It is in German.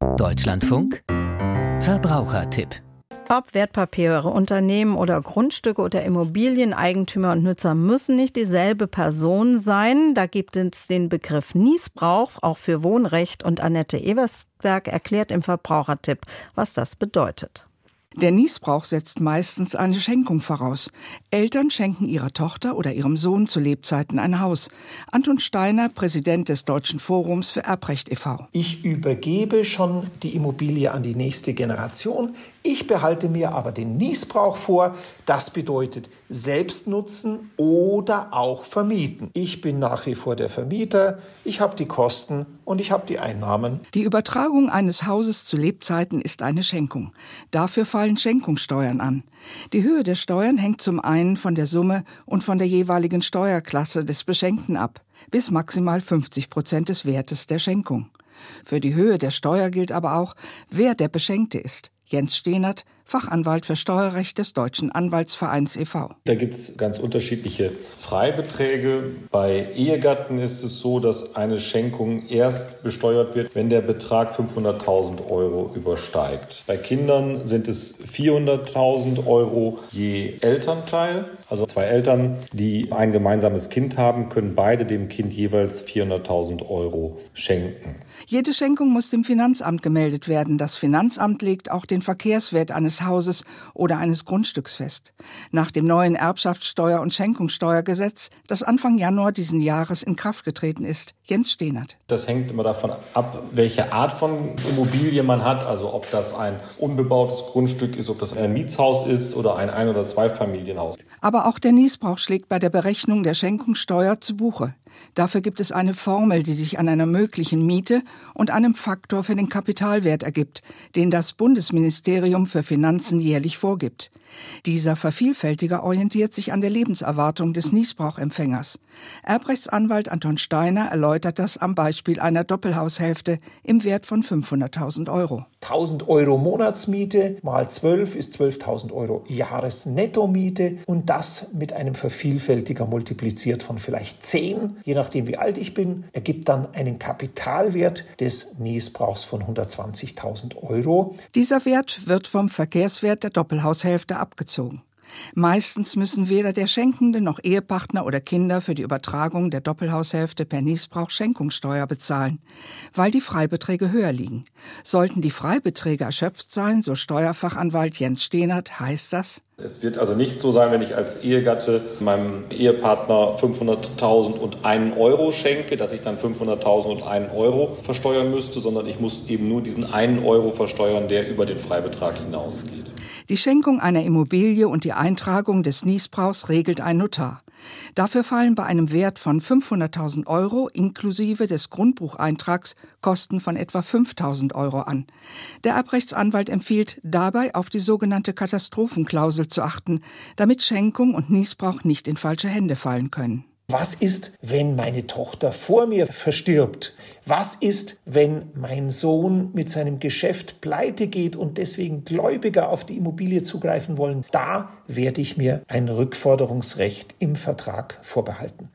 Deutschlandfunk Verbrauchertipp ob Wertpapiere, Unternehmen oder Grundstücke oder Immobilieneigentümer und Nutzer müssen nicht dieselbe Person sein. Da gibt es den Begriff Niesbrauch, auch für Wohnrecht. Und Annette Eversberg erklärt im Verbrauchertipp, was das bedeutet. Der Niesbrauch setzt meistens eine Schenkung voraus. Eltern schenken ihrer Tochter oder ihrem Sohn zu Lebzeiten ein Haus. Anton Steiner, Präsident des Deutschen Forums für Erbrecht e.V. Ich übergebe schon die Immobilie an die nächste Generation. Ich behalte mir aber den Niesbrauch vor. Das bedeutet Selbstnutzen oder auch vermieten. Ich bin nach wie vor der Vermieter. Ich habe die Kosten und ich habe die Einnahmen. Die Übertragung eines Hauses zu Lebzeiten ist eine Schenkung. Dafür fallen Schenkungssteuern an. Die Höhe der Steuern hängt zum einen von der Summe und von der jeweiligen Steuerklasse des Beschenkten ab, bis maximal 50 Prozent des Wertes der Schenkung. Für die Höhe der Steuer gilt aber auch, wer der Beschenkte ist. Jens Stehnert, Fachanwalt für Steuerrecht des Deutschen Anwaltsvereins e.V. Da gibt es ganz unterschiedliche Freibeträge. Bei Ehegatten ist es so, dass eine Schenkung erst besteuert wird, wenn der Betrag 500.000 Euro übersteigt. Bei Kindern sind es 400.000 Euro je Elternteil. Also zwei Eltern, die ein gemeinsames Kind haben, können beide dem Kind jeweils 400.000 Euro schenken. Jede Schenkung muss dem Finanzamt gemeldet werden. Das Finanzamt legt auch den Verkehrswert eines Hauses oder eines Grundstücks fest. Nach dem neuen Erbschaftssteuer- und Schenkungssteuergesetz, das Anfang Januar diesen Jahres in Kraft getreten ist. Jens Stehnert. Das hängt immer davon ab, welche Art von Immobilie man hat, also ob das ein unbebautes Grundstück ist, ob das ein Mietshaus ist oder ein Ein- oder Zweifamilienhaus. Aber auch der Niesbrauch schlägt bei der Berechnung der Schenkungssteuer zu Buche. Dafür gibt es eine Formel, die sich an einer möglichen Miete und einem Faktor für den Kapitalwert ergibt, den das Bundesministerium für Finanzen jährlich vorgibt. Dieser Vervielfältiger orientiert sich an der Lebenserwartung des Niesbrauchempfängers. Erbrechtsanwalt Anton Steiner erläutert das am Beispiel einer Doppelhaushälfte im Wert von 500.000 Euro. 1000 Euro Monatsmiete mal 12 ist 12.000 Euro Jahresnettomiete und das mit einem Vervielfältiger multipliziert von vielleicht 10, je nachdem wie alt ich bin, ergibt dann einen Kapitalwert des Niesbrauchs von 120.000 Euro. Dieser Wert wird vom Verkehrswert der Doppelhaushälfte abgezogen. Meistens müssen weder der Schenkende noch Ehepartner oder Kinder für die Übertragung der Doppelhaushälfte per Niesbrauch Schenkungssteuer bezahlen, weil die Freibeträge höher liegen. Sollten die Freibeträge erschöpft sein, so Steuerfachanwalt Jens Stehnert, heißt das, es wird also nicht so sein, wenn ich als Ehegatte meinem Ehepartner 500.000 und einen Euro schenke, dass ich dann 500.000 und einen Euro versteuern müsste, sondern ich muss eben nur diesen einen Euro versteuern, der über den Freibetrag hinausgeht. Die Schenkung einer Immobilie und die Eintragung des Niesbrauchs regelt ein Notar. Dafür fallen bei einem Wert von 500.000 Euro inklusive des Grundbucheintrags Kosten von etwa 5.000 Euro an. Der Erbrechtsanwalt empfiehlt dabei auf die sogenannte Katastrophenklausel zu achten, damit Schenkung und Niesbrauch nicht in falsche Hände fallen können. Was ist, wenn meine Tochter vor mir verstirbt? Was ist, wenn mein Sohn mit seinem Geschäft pleite geht und deswegen Gläubiger auf die Immobilie zugreifen wollen? Da werde ich mir ein Rückforderungsrecht im Vertrag vorbehalten.